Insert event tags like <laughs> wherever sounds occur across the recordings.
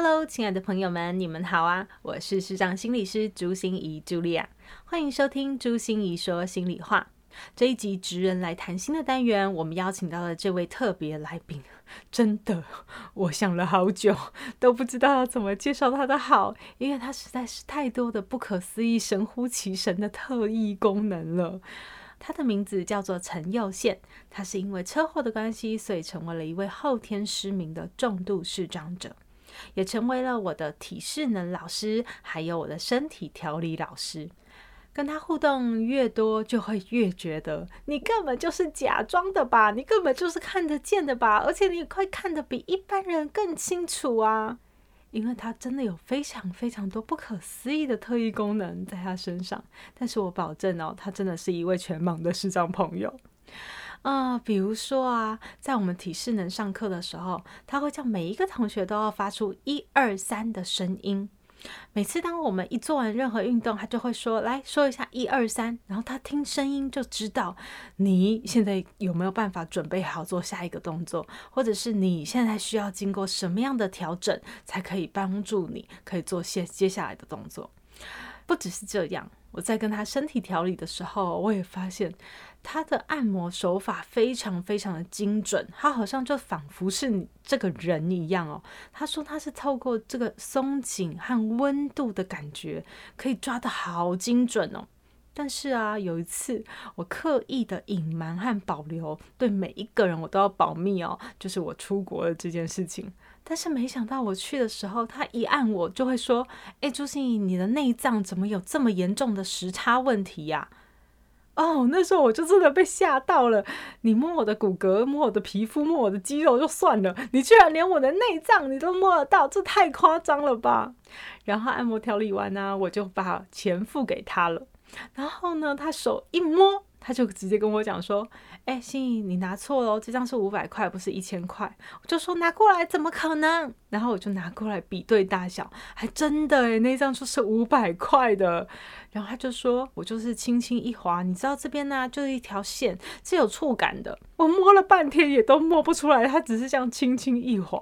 Hello，亲爱的朋友们，你们好啊！我是视障心理师朱芯仪茱莉亚，欢迎收听朱心仪说心里话。这一集职人来谈心的单元，我们邀请到了这位特别来宾，真的，我想了好久，都不知道要怎么介绍他的好，因为他实在是太多的不可思议、神乎其神的特异功能了。他的名字叫做陈佑宪，他是因为车祸的关系，所以成为了一位后天失明的重度视障者。也成为了我的体适能老师，还有我的身体调理老师。跟他互动越多，就会越觉得你根本就是假装的吧？你根本就是看得见的吧？而且你会看得比一般人更清楚啊！因为他真的有非常非常多不可思议的特异功能在他身上。但是我保证哦，他真的是一位全盲的视障朋友。啊、比如说啊，在我们体适能上课的时候，他会叫每一个同学都要发出一二三的声音。每次当我们一做完任何运动，他就会说：“来说一下一二三。”然后他听声音就知道你现在有没有办法准备好做下一个动作，或者是你现在需要经过什么样的调整，才可以帮助你可以做接接下来的动作。不只是这样，我在跟他身体调理的时候，我也发现。他的按摩手法非常非常的精准，他好像就仿佛是你这个人一样哦。他说他是透过这个松紧和温度的感觉，可以抓得好精准哦。但是啊，有一次我刻意的隐瞒和保留，对每一个人我都要保密哦，就是我出国的这件事情。但是没想到我去的时候，他一按我就会说：“哎，朱心怡，你的内脏怎么有这么严重的时差问题呀？”哦，那时候我就真的被吓到了。你摸我的骨骼，摸我的皮肤，摸我的肌肉就算了，你居然连我的内脏你都摸得到，这太夸张了吧？然后按摩调理完呢，我就把钱付给他了。然后呢，他手一摸。他就直接跟我讲说：“哎、欸，芯仪，你拿错了，这张是五百块，不是一千块。”我就说：“拿过来，怎么可能？”然后我就拿过来比对大小，还真的哎，那张就是五百块的。然后他就说：“我就是轻轻一划，你知道这边呢、就是一条线，是有触感的。我摸了半天也都摸不出来，他只是这样轻轻一划。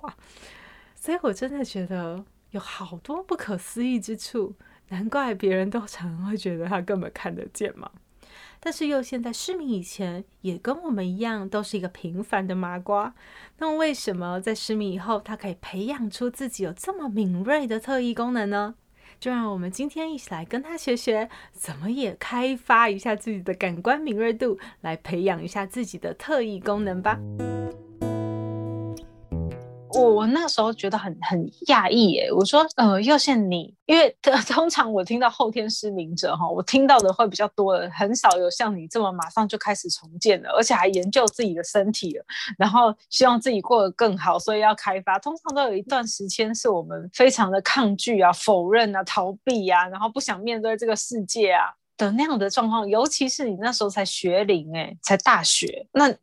所以我真的觉得有好多不可思议之处，难怪别人都常常会觉得他根本看得见嘛。”但是又现在失明以前，也跟我们一样，都是一个平凡的麻瓜。那么为什么在失明以后，他可以培养出自己有这么敏锐的特异功能呢？就让我们今天一起来跟他学学，怎么也开发一下自己的感官敏锐度，来培养一下自己的特异功能吧。我我那个时候觉得很很讶异耶，我说呃，又是你，因为 <laughs> 通常我听到后天失明者哈，我听到的会比较多的，很少有像你这么马上就开始重建了，而且还研究自己的身体了，然后希望自己过得更好，所以要开发。通常都有一段时间是我们非常的抗拒啊、否认啊、逃避啊，然后不想面对这个世界啊。的那样的状况，尤其是你那时候才学龄，哎，才大学，那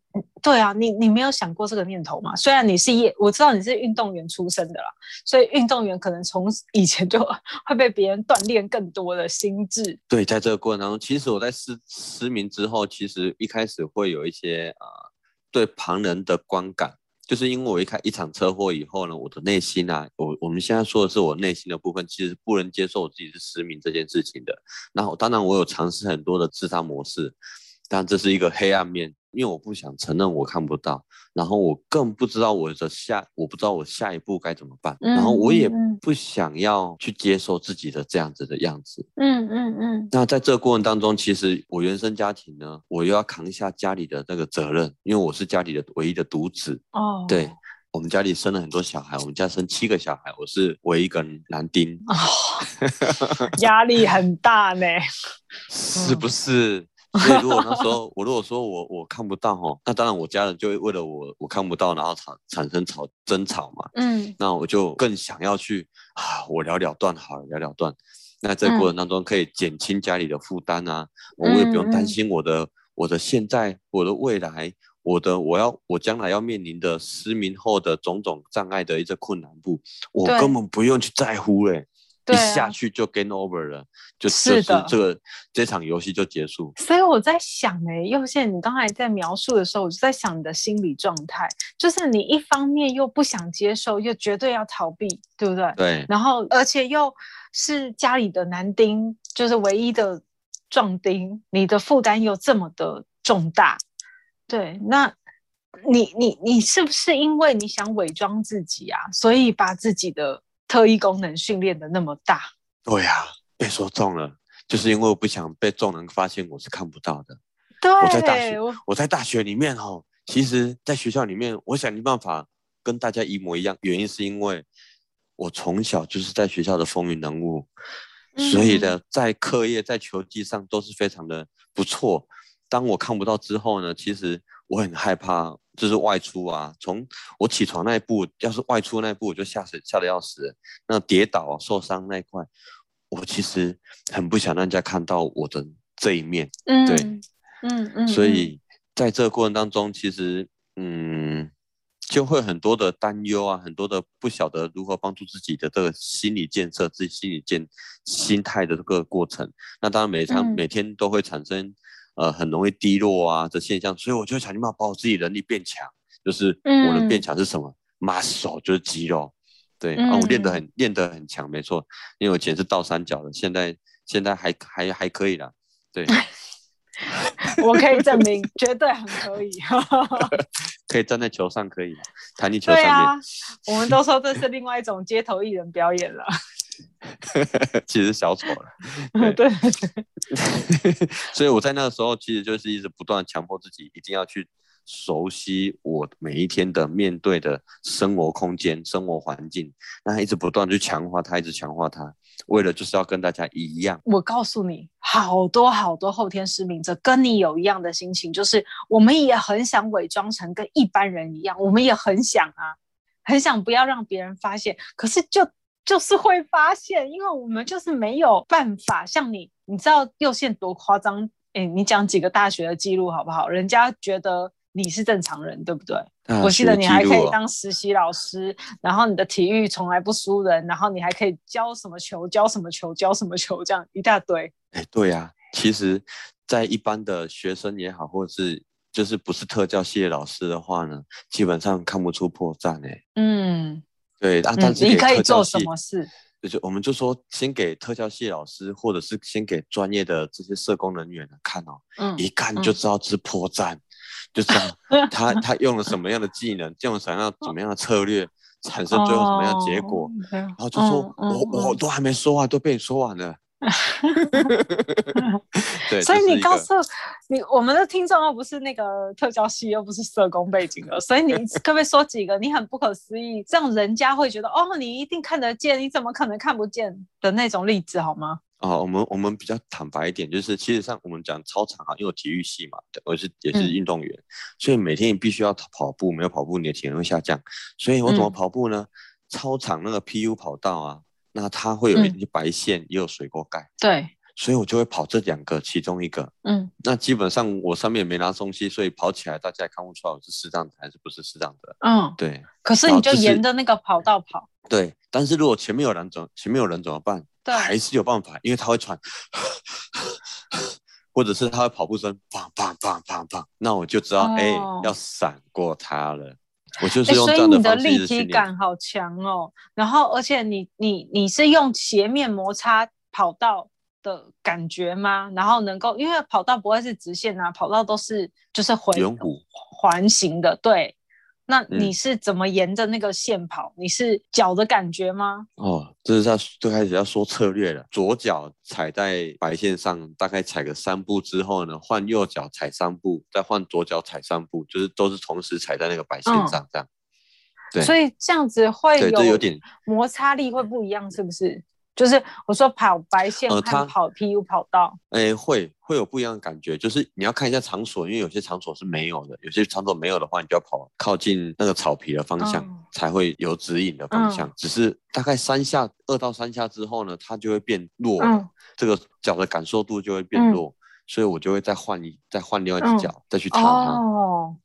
对啊，你你没有想过这个念头吗？虽然你是业，我知道你是运动员出身的啦，所以运动员可能从以前就 <laughs> 会被别人锻炼更多的心智。对，在这个过程当中，其实我在失失明之后，其实一开始会有一些啊、呃，对旁人的观感。就是因为我一开一场车祸以后呢，我的内心啊，我我们现在说的是我内心的部分，其实不能接受我自己是失明这件事情的。然后当然我有尝试很多的自杀模式，但这是一个黑暗面。因为我不想承认我看不到，然后我更不知道我的下，我不知道我下一步该怎么办，嗯、然后我也不想要去接受自己的这样子的样子。嗯嗯嗯。那在这个过程当中，其实我原生家庭呢，我又要扛下家里的那个责任，因为我是家里的唯一的独子。哦。对，我们家里生了很多小孩，我们家生七个小孩，我是唯一一个男丁。哦。<laughs> 压力很大呢。是不是？所以如果那时 <laughs> 候我如果说我我看不到哈，那当然我家人就会为了我我看不到，然后产产生吵争吵嘛。嗯，那我就更想要去啊，我了了断好了，了了断。那这个过程当中可以减轻家里的负担啊，我也不用担心我的我的现在我的未来。我的我要我将来要面临的失明后的种种障碍的一些困难部，我根本不用去在乎嘞，一下去就 gain over 了，就是就是这个这场游戏就结束。所以我在想哎、欸，又现你刚才在描述的时候，我就在想你的心理状态，就是你一方面又不想接受，又绝对要逃避，对不对？对。然后而且又是家里的男丁，就是唯一的壮丁，你的负担又这么的重大。对，那你你你是不是因为你想伪装自己啊，所以把自己的特异功能训练的那么大？对呀、啊，被说中了，就是因为我不想被众人发现我是看不到的。对，我在大学，我，我在大学里面哦，其实在学校里面，我想尽办法跟大家一模一样，原因是因为我从小就是在学校的风云人物，嗯、所以呢，在课业在球技上都是非常的不错。当我看不到之后呢，其实我很害怕，就是外出啊。从我起床那一步，要是外出那一步，我就吓死，吓得要死。那跌倒受伤那一块，我其实很不想让人家看到我的这一面。嗯，对，嗯嗯，嗯。所以在这个过程当中，其实嗯，就会很多的担忧啊，很多的不晓得如何帮助自己的这个心理建设，自己心理建心态的这个过程。那当然每场、嗯、每天都会产生。呃，很容易低落啊的现象，所以我就想办法把我自己能力变强。就是我能变强是什么？muscle、嗯、就是肌肉。对，我练得很练得很强，没错。因为我以前是倒三角的，现在现在还还还可以啦。对，<laughs> 我可以证明，绝对很可以。<laughs> 可以站在球上，可以弹力球上面。对啊，我们都说这是另外一种街头艺人表演了。<laughs> 其实小丑了，对，对 <laughs> 所以我在那个时候其实就是一直不断强迫自己，一定要去熟悉我每一天的面对的生活空间、生活环境，那一直不断去强化它，一直强化它，为了就是要跟大家一样。我告诉你，好多好多后天失明者跟你有一样的心情，就是我们也很想伪装成跟一般人一样，我们也很想啊，很想不要让别人发现，可是就。就是会发现，因为我们就是没有办法像你，你知道右线多夸张？哎，你讲几个大学的记录好不好？人家觉得你是正常人，对不对？我记得你还可以当实习老师，然后你的体育从来不输人，然后你还可以教什么球，教什么球，教什么球，这样一大堆。哎，对呀、啊，其实，在一般的学生也好，或者是就是不是特教系的老师的话呢，基本上看不出破绽哎。嗯。对啊，但是、嗯、你可以做什么事？就是我们就说，先给特教系老师，或者是先给专业的这些社工人员看哦，嗯、一看就知道是破绽，嗯、就知道 <laughs> 他他用了什么样的技能，用了什么样怎么样的策略，产生最后什么样的结果，哦、然后就说、嗯、我我都还没说完，都被你说完了。<laughs> 对，所以你告诉你，我们的听众又不是那个特教系，又不是社工背景的，所以你 <laughs> 可不可以说几个你很不可思议，这样人家会觉得哦，你一定看得见，你怎么可能看不见的那种例子好吗？哦，我们我们比较坦白一点，就是其实上我们讲操场啊，因为我体育系嘛，我是也是运动员，嗯、所以每天你必须要跑步，没有跑步你的体能会下降，所以我怎么跑步呢？嗯、操场那个 PU 跑道啊。那它会有一些白线，嗯、也有水沟盖，对，所以我就会跑这两个其中一个，嗯，那基本上我上面也没拿东西，所以跑起来大家也看不出来我是视障的还是不是视障的，嗯，对。可是你就沿着那个跑道跑，对。但是如果前面有人走，前面有人怎么办？对，还是有办法，因为他会喘，<laughs> 或者是他会跑步声，砰砰砰砰砰，那我就知道，哎、哦欸，要闪过他了。我就是用这样的方式，所以你的立体感好强哦。然后，而且你你你是用斜面摩擦跑道的感觉吗？然后能够，因为跑道不会是直线啊，跑道都是就是回环形的，对。那你是怎么沿着那个线跑？嗯、你是脚的感觉吗？哦，这是在最开始要说策略了。左脚踩在白线上，大概踩个三步之后呢，换右脚踩三步，再换左脚踩三步，就是都是同时踩在那个白线上，这样。嗯、对，所以这样子会有，有点摩擦力会不一样，是不是？就是我说跑白线和跑 PU 跑道，哎、呃，会会有不一样的感觉，就是你要看一下场所，因为有些场所是没有的，有些场所没有的话，你就要跑靠近那个草皮的方向，嗯、才会有指引的方向。嗯、只是大概三下，二到三下之后呢，它就会变弱了，嗯、这个脚的感受度就会变弱，嗯、所以我就会再换一再换另外一只脚、嗯、再去踏它。哦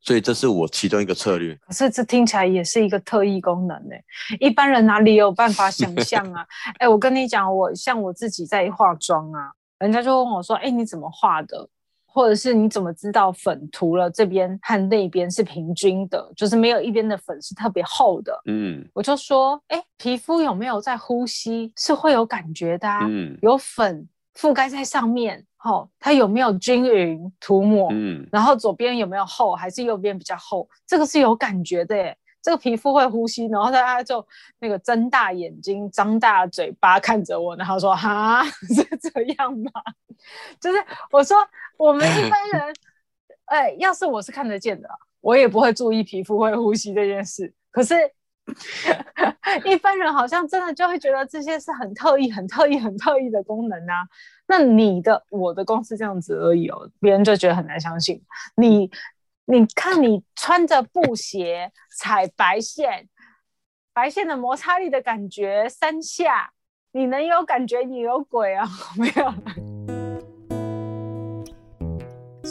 所以这是我其中一个策略，可是这听起来也是一个特异功能呢。一般人哪里有办法想象啊？哎、<laughs> 欸，我跟你讲，我像我自己在化妆啊，人家就问我说：“哎、欸，你怎么画的？或者是你怎么知道粉涂了这边和那边是平均的，就是没有一边的粉是特别厚的？”嗯，我就说：“哎、欸，皮肤有没有在呼吸？是会有感觉的啊。嗯，有粉覆盖在上面。”哦，它有没有均匀涂抹？嗯，然后左边有没有厚，还是右边比较厚？这个是有感觉的耶。这个皮肤会呼吸，然后大家就那个睁大眼睛、张大嘴巴看着我，然后说：“哈，<laughs> 是这样吗？” <laughs> 就是我说，我们一般人，哎，要是我是看得见的，我也不会注意皮肤会呼吸这件事。可是。<laughs> 一般人好像真的就会觉得这些是很特异、很特异、很特异的功能啊。那你的、我的公司这样子而已哦，别人就觉得很难相信。你，你看你穿着布鞋踩白线，白线的摩擦力的感觉三下，你能有感觉？你有鬼啊？<laughs> 没有。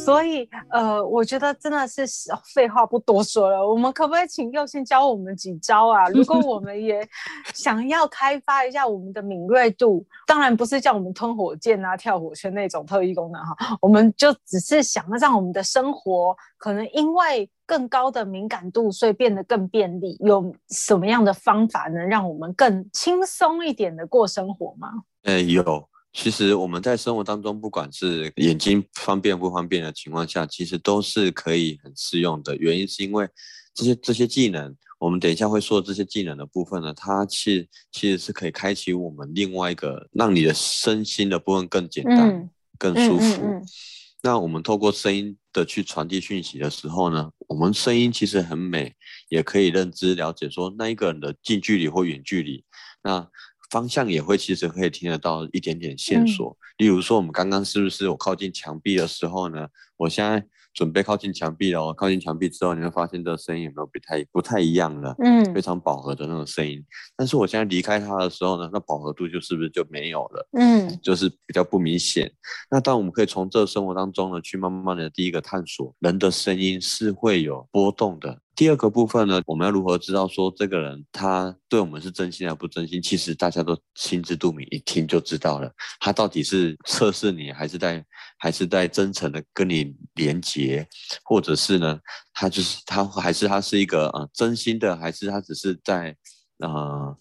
所以，呃，我觉得真的是废话不多说了。我们可不可以请佑先教我们几招啊？如果我们也 <laughs> 想要开发一下我们的敏锐度，当然不是叫我们吞火箭啊、跳火圈那种特异功能哈，我们就只是想要让我们的生活可能因为更高的敏感度，所以变得更便利。有什么样的方法能让我们更轻松一点的过生活吗？呃，有。其实我们在生活当中，不管是眼睛方便不方便的情况下，其实都是可以很适用的。原因是因为这些这些技能，我们等一下会说这些技能的部分呢，它其实其实是可以开启我们另外一个让你的身心的部分更简单、嗯、更舒服。嗯嗯嗯、那我们透过声音的去传递讯息的时候呢，我们声音其实很美，也可以认知了解说那一个人的近距离或远距离。那方向也会其实可以听得到一点点线索，嗯、例如说我们刚刚是不是我靠近墙壁的时候呢？我现在准备靠近墙壁了，靠近墙壁之后，你会发现这个声音有没有不太不太一样了？嗯，非常饱和的那种声音。但是我现在离开它的时候呢，那饱和度就是不是就没有了？嗯，就是比较不明显。那当我们可以从这生活当中呢，去慢慢的第一个探索，人的声音是会有波动的。第二个部分呢，我们要如何知道说这个人他对我们是真心还不真心？其实大家都心知肚明，一听就知道了。他到底是测试你，还是在还是在真诚的跟你连接，或者是呢，他就是他还是他是一个呃真心的，还是他只是在呃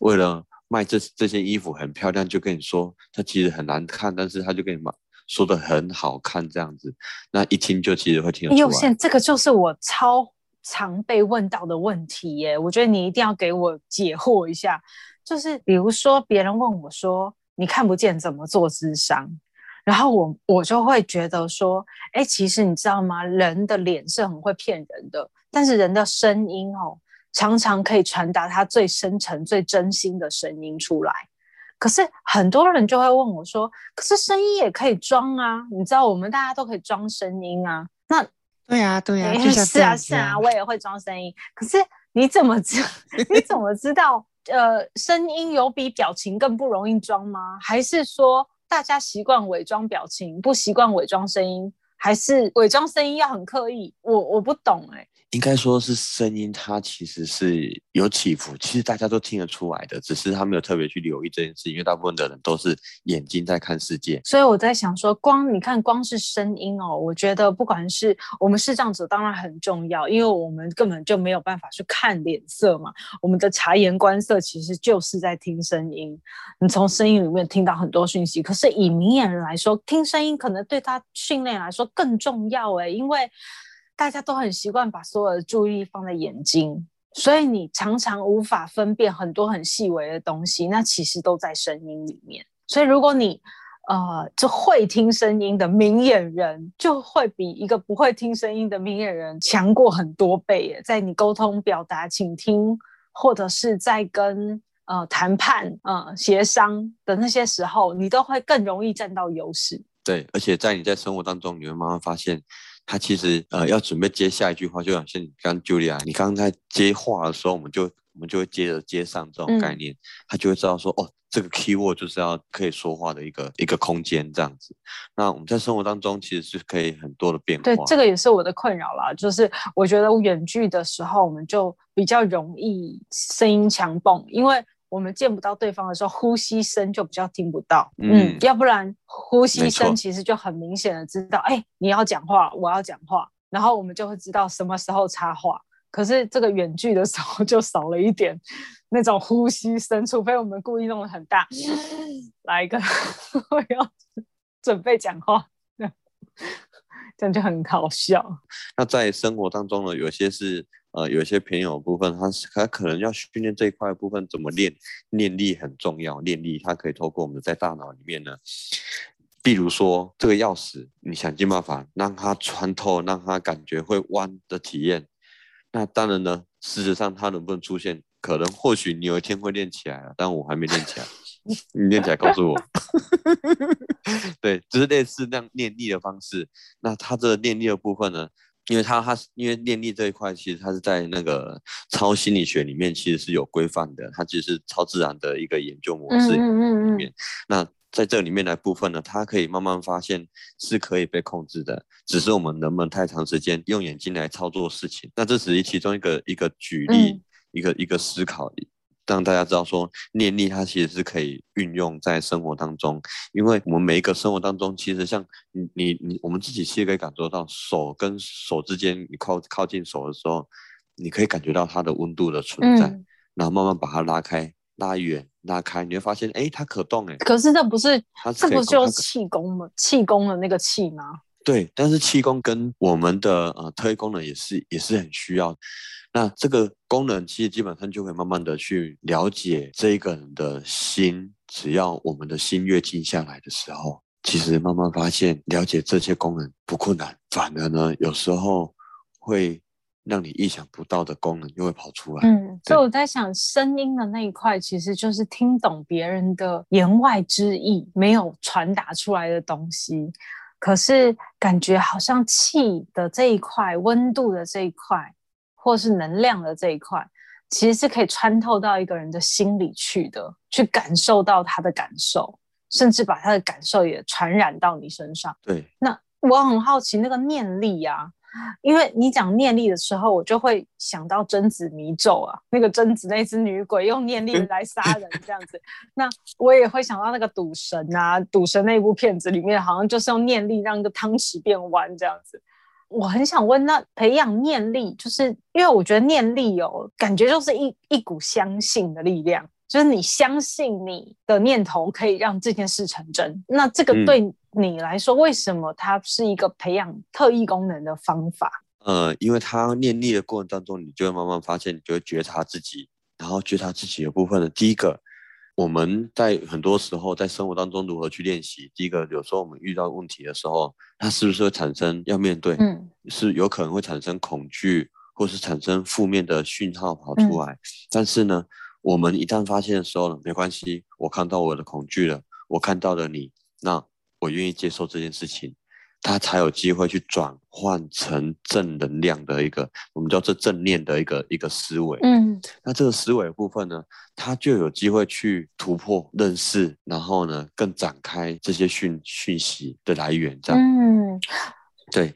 为了卖这这件衣服很漂亮，就跟你说他其实很难看，但是他就跟你说的很好看这样子，那一听就其实会听得出来。这个就是我超。常被问到的问题耶，我觉得你一定要给我解惑一下。就是比如说，别人问我说：“你看不见怎么做智商？”然后我我就会觉得说：“哎，其实你知道吗？人的脸是很会骗人的，但是人的声音哦，常常可以传达他最深沉、最真心的声音出来。可是很多人就会问我说：‘可是声音也可以装啊？’你知道，我们大家都可以装声音啊，那。”对呀，对呀，是啊，是啊，我也会装声音。可是你怎么知？<laughs> 你怎么知道？呃，声音有比表情更不容易装吗？还是说大家习惯伪装表情，不习惯伪装声音？还是伪装声音要很刻意？我我不懂哎、欸。应该说是声音，它其实是有起伏，其实大家都听得出来的，只是他没有特别去留意这件事，因为大部分的人都是眼睛在看世界。所以我在想说，光你看，光是声音哦，我觉得不管是我们视障者，当然很重要，因为我们根本就没有办法去看脸色嘛，我们的察言观色其实就是在听声音，你从声音里面听到很多讯息。可是以明眼人来说，听声音可能对他训练来说更重要哎，因为。大家都很习惯把所有的注意力放在眼睛，所以你常常无法分辨很多很细微的东西，那其实都在声音里面。所以如果你呃，就会听声音的明眼人，就会比一个不会听声音的明眼人强过很多倍耶。在你沟通、表达、倾听，或者是在跟呃谈判、呃协商的那些时候，你都会更容易占到优势。对，而且在你在生活当中，你会慢慢发现，他其实呃要准备接下一句话，就好像你刚 Julia，你刚刚在接话的时候，我们就我们就会接着接上这种概念，嗯、他就会知道说，哦，这个 keyword 就是要可以说话的一个一个空间这样子。那我们在生活当中其实是可以很多的变化。对，这个也是我的困扰啦，就是我觉得远距的时候，我们就比较容易声音强蹦，因为。我们见不到对方的时候，呼吸声就比较听不到。嗯，嗯，要不然呼吸声其实就很明显的知道，哎错，你要讲话，我要讲话，然后我们就会知道什么时候插话。可是这个远距的时候 <laughs> 就少了一点那种呼吸声，除非我们故意弄得很大，来一个 <laughs> 我要准备讲话，这样就很搞笑。那在生活当中呢，有些是。呃，有些朋友部分，他他可能要训练这一块部分怎么练，念力很重要。念力，它可以透过我们在大脑里面呢，比如说这个钥匙，你想尽办法让它穿透，让它感觉会弯的体验。那当然呢，事实上它能不能出现，可能或许你有一天会练起来了，但我还没练起来。<laughs> 你练起来告诉我。<laughs> 对，就是类似那样念力的方式。那它这个念力的部分呢？因为他他是因为念力这一块，其实他是在那个超心理学里面，其实是有规范的。它其实是超自然的一个研究模式里面。那在这里面的部分呢，它可以慢慢发现是可以被控制的，只是我们能不能太长时间用眼睛来操作事情。那这只是其中一个一个举例，嗯、一个一个思考。让大家知道说，念力它其实是可以运用在生活当中，因为我们每一个生活当中，其实像你你你，我们自己其实可以感受到手跟手之间，你靠靠近手的时候，你可以感觉到它的温度的存在，嗯、然后慢慢把它拉开、拉远、拉开，你会发现，哎，它可动哎。可是这不是，它这不就是气功吗？气功的那个气吗？对，但是气功跟我们的呃特异功能也是也是很需要。那这个功能其实基本上就会慢慢的去了解这一个人的心，只要我们的心越静下来的时候，其实慢慢发现了解这些功能不困难，反而呢有时候会让你意想不到的功能又会跑出来。嗯，所以我在想，声音的那一块其实就是听懂别人的言外之意，没有传达出来的东西，可是感觉好像气的这一块，温度的这一块。或是能量的这一块，其实是可以穿透到一个人的心里去的，去感受到他的感受，甚至把他的感受也传染到你身上。对，那我很好奇那个念力呀，因为你讲念力的时候，我就会想到贞子迷咒啊，那个贞子那只女鬼用念力来杀人这样子。<laughs> 那我也会想到那个赌神啊，赌神那部片子里面好像就是用念力让一个汤匙变弯这样子。我很想问，那培养念力，就是因为我觉得念力哦，感觉就是一一股相信的力量，就是你相信你的念头可以让这件事成真。那这个对你来说，嗯、为什么它是一个培养特异功能的方法？呃，因为它念力的过程当中，你就会慢慢发现，你就会觉察自己，然后觉察自己的部分的第一个。我们在很多时候在生活当中如何去练习？第一个，有时候我们遇到问题的时候，它是不是会产生要面对？嗯，是有可能会产生恐惧，或是产生负面的讯号跑出来。嗯，但是呢，我们一旦发现的时候呢，没关系，我看到我的恐惧了，我看到了你，那我愿意接受这件事情。他才有机会去转换成正能量的一个，我们叫做正念的一个一个思维。嗯，那这个思维部分呢，他就有机会去突破认识，然后呢，更展开这些讯讯息的来源。这样，嗯，对。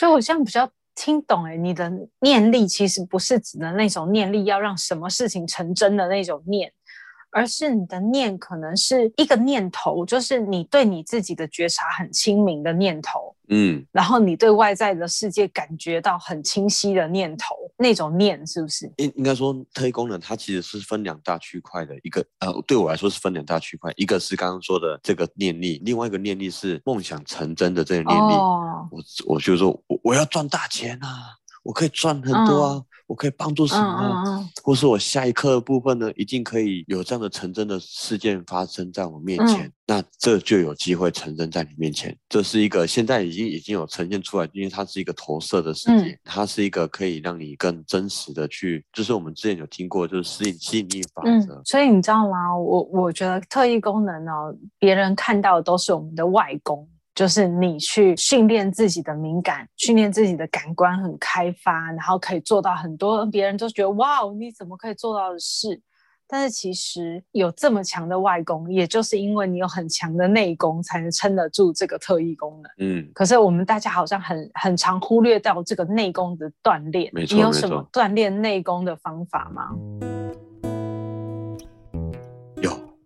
所以我现在比较听懂，哎，你的念力其实不是指的那种念力，要让什么事情成真的那种念。而是你的念可能是一个念头，就是你对你自己的觉察很清明的念头，嗯，然后你对外在的世界感觉到很清晰的念头，那种念是不是？应应该说特异功能它其实是分两大区块的，一个呃对我来说是分两大区块，一个是刚刚说的这个念力，另外一个念力是梦想成真的这个念力。哦，我我就说我我要赚大钱啊，我可以赚很多啊。嗯我可以帮助什么，嗯嗯、或是我下一刻的部分呢，一定可以有这样的成真的事件发生在我面前，嗯、那这就有机会成真在你面前。这是一个现在已经已经有呈现出来，因为它是一个投射的世界，嗯、它是一个可以让你更真实的去，就是我们之前有听过，就是吸引吸引力法则、嗯。所以你知道吗？我我觉得特异功能哦，别人看到的都是我们的外功。就是你去训练自己的敏感，训练自己的感官很开发，然后可以做到很多别人都觉得哇，你怎么可以做到的事？但是其实有这么强的外功，也就是因为你有很强的内功，才能撑得住这个特异功能。嗯。可是我们大家好像很很常忽略掉这个内功的锻炼。没错。你有什么锻炼内功的方法吗？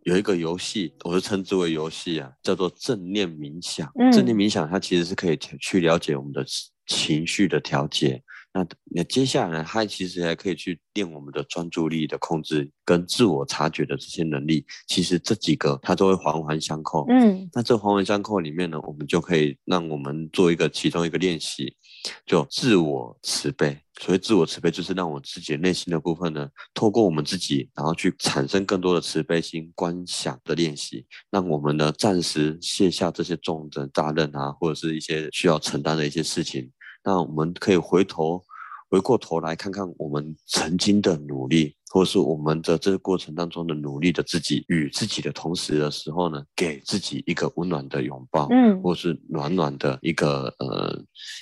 有一个游戏，我是称之为游戏啊，叫做正念冥想。嗯、正念冥想它其实是可以去了解我们的情绪的调节。那那接下来呢，它其实还可以去练我们的专注力的控制跟自我察觉的这些能力。其实这几个它都会环环相扣。嗯，那这环环相扣里面呢，我们就可以让我们做一个其中一个练习。就自我慈悲，所谓自我慈悲，就是让我自己内心的部分呢，透过我们自己，然后去产生更多的慈悲心观想的练习，让我们呢暂时卸下这些重的大任啊，或者是一些需要承担的一些事情，那我们可以回头回过头来看看我们曾经的努力。或是我们的这个过程当中的努力的自己与自己的同时的时候呢，给自己一个温暖的拥抱，嗯，或是暖暖的一个呃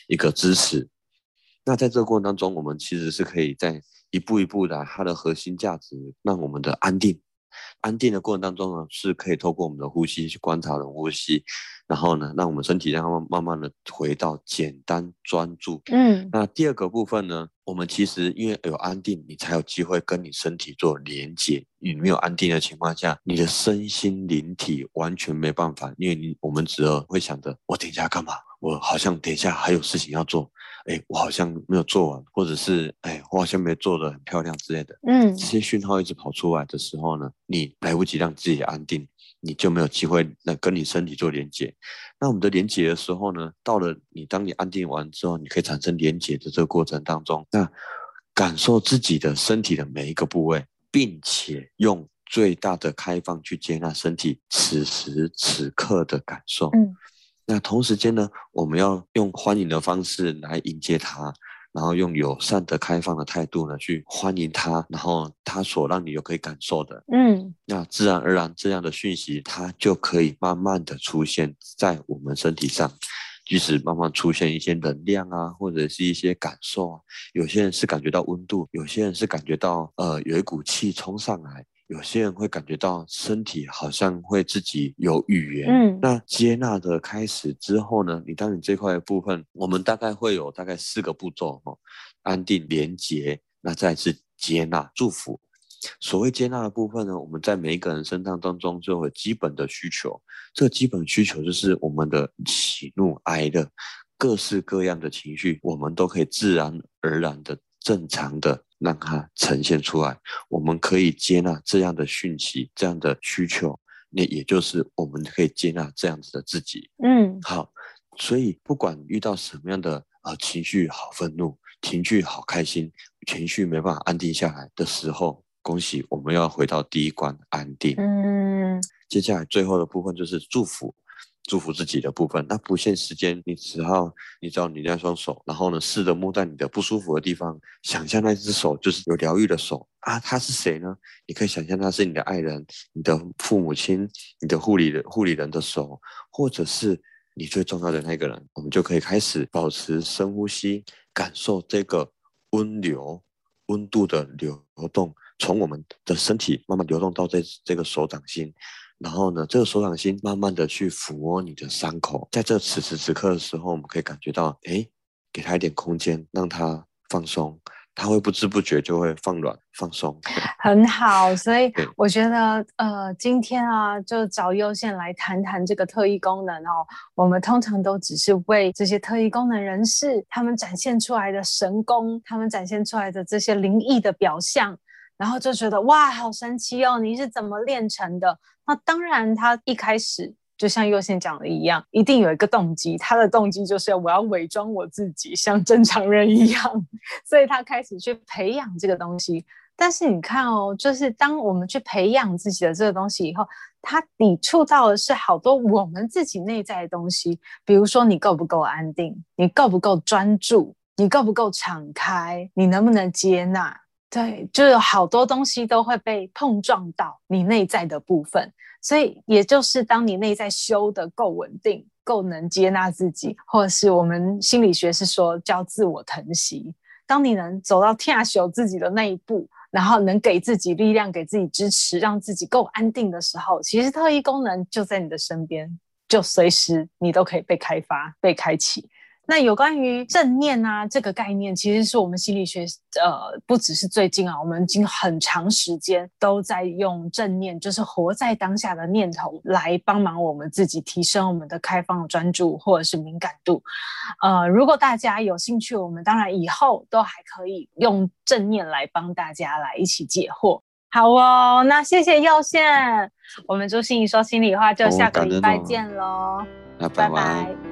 一个支持。那在这个过程当中，我们其实是可以在一步一步的，它的核心价值让我们的安定。安定的过程当中呢，是可以透过我们的呼吸去观察的呼吸，然后呢，让我们身体让它慢慢的回到简单专注。嗯，那第二个部分呢，我们其实因为有安定，你才有机会跟你身体做连接。你没有安定的情况下，你的身心灵体完全没办法，因为你我们只有会想着我等一下干嘛，我好像等一下还有事情要做。哎，我好像没有做完，或者是哎，我好像没做得很漂亮之类的。嗯，这些讯号一直跑出来的时候呢，你来不及让自己安定，你就没有机会那跟你身体做连接。那我们的连接的时候呢，到了你当你安定完之后，你可以产生连接的这个过程当中，那感受自己的身体的每一个部位，并且用最大的开放去接纳身体此时此刻的感受。嗯。那同时间呢，我们要用欢迎的方式来迎接他，然后用友善的、开放的态度呢去欢迎他，然后他所让你有可以感受的，嗯，那自然而然这样的讯息，它就可以慢慢的出现在我们身体上，即使慢慢出现一些能量啊，或者是一些感受啊，有些人是感觉到温度，有些人是感觉到呃有一股气冲上来。有些人会感觉到身体好像会自己有语言，嗯，那接纳的开始之后呢，你当你这块的部分，我们大概会有大概四个步骤哦，安定、连结，那再次接纳、祝福。所谓接纳的部分呢，我们在每一个人身上当中就有基本的需求，这个基本需求就是我们的喜怒哀乐，各式各样的情绪，我们都可以自然而然的、正常的。让它呈现出来，我们可以接纳这样的讯息，这样的需求，那也就是我们可以接纳这样子的自己。嗯，好，所以不管遇到什么样的啊、呃、情绪，好愤怒，情绪好开心，情绪没办法安定下来的时候，恭喜我们要回到第一关安定。嗯，接下来最后的部分就是祝福。祝福自己的部分，那不限时间，你只要你知道你那双手，然后呢，试着摸在你的不舒服的地方，想象那只手就是有疗愈的手啊，他是谁呢？你可以想象他是你的爱人、你的父母亲、你的护理的护理人的手，或者是你最重要的那个人，我们就可以开始保持深呼吸，感受这个温流、温度的流动，从我们的身体慢慢流动到这这个手掌心。然后呢，这个手掌心慢慢的去抚摸你的伤口，在这此时此刻的时候，我们可以感觉到，哎，给他一点空间，让他放松，他会不知不觉就会放软放松。<laughs> 很好，所以我觉得，呃，今天啊，就找祐宪来谈谈这个特异功能哦。我们通常都只是为这些特异功能人士，他们展现出来的神功，他们展现出来的这些灵异的表象。然后就觉得哇，好神奇哦！你是怎么练成的？那当然，他一开始就像佑宪讲的一样，一定有一个动机，他的动机就是我要伪装我自己，像正常人一样，所以他开始去培养这个东西。但是你看哦，就是当我们去培养自己的这个东西以后，它抵触到的是好多我们自己内在的东西，比如说你够不够安定，你够不够专注，你够不够敞开，你能不能接纳？对，就有好多东西都会被碰撞到你内在的部分。所以，也就是当你内在修得够稳定，够能接纳自己，或者是我们心理学是说叫自我疼惜。当你能走到天修自己的那一步。然后能给自己力量，给自己支持，让自己够安定的时候，其实特异功能就在你的身边，就随时你都可以被开发、被开启。那有关于正念啊这个概念，其实是我们心理学呃不只是最近啊，我们已经很长时间都在用正念，就是活在当下的念头来帮忙我们自己提升我们的开放专注或者是敏感度。呃，如果大家有兴趣，我们当然以后都还可以用正念来帮大家来一起解惑。好哦，那谢谢耀宪，我们朱心怡说心里话，就下个礼拜见喽，拜拜。拜拜。